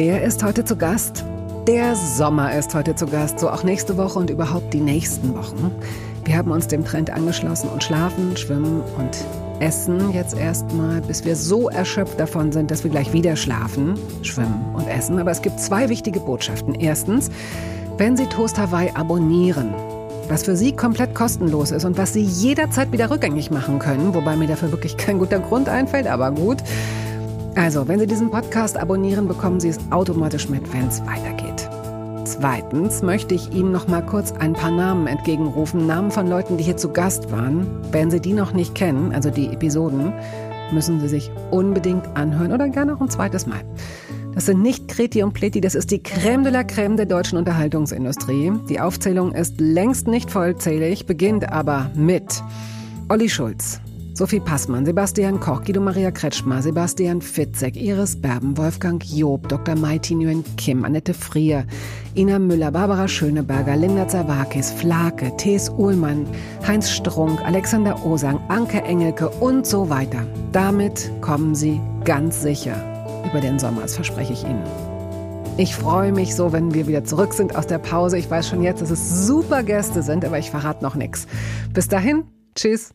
ist heute zu Gast. Der Sommer ist heute zu Gast, so auch nächste Woche und überhaupt die nächsten Wochen. Wir haben uns dem Trend angeschlossen und schlafen, schwimmen und essen jetzt erstmal, bis wir so erschöpft davon sind, dass wir gleich wieder schlafen, schwimmen und essen. Aber es gibt zwei wichtige Botschaften. Erstens, wenn Sie Toast Hawaii abonnieren, was für Sie komplett kostenlos ist und was Sie jederzeit wieder rückgängig machen können, wobei mir dafür wirklich kein guter Grund einfällt, aber gut. Also, wenn Sie diesen Podcast abonnieren, bekommen Sie es automatisch mit, wenn es weitergeht. Zweitens möchte ich Ihnen noch mal kurz ein paar Namen entgegenrufen, Namen von Leuten, die hier zu Gast waren. Wenn Sie die noch nicht kennen, also die Episoden, müssen Sie sich unbedingt anhören oder gerne auch ein zweites Mal. Das sind nicht Kreti und Pleti, das ist die Crème de la Crème der deutschen Unterhaltungsindustrie. Die Aufzählung ist längst nicht vollzählig, beginnt aber mit Olli Schulz, Sophie Passmann, Sebastian Koch, Guido Maria Kretschmer, Sebastian Fitzek, Iris Berben, Wolfgang Job, Dr. Mai Nguyen Kim, Annette Frier, Ina Müller, Barbara Schöneberger, Linda Zawakis, Flake, Thes Uhlmann, Heinz Strunk, Alexander Osang, Anke Engelke und so weiter. Damit kommen Sie ganz sicher über den Sommer, das verspreche ich Ihnen. Ich freue mich so, wenn wir wieder zurück sind aus der Pause. Ich weiß schon jetzt, dass es super Gäste sind, aber ich verrate noch nichts. Bis dahin, tschüss.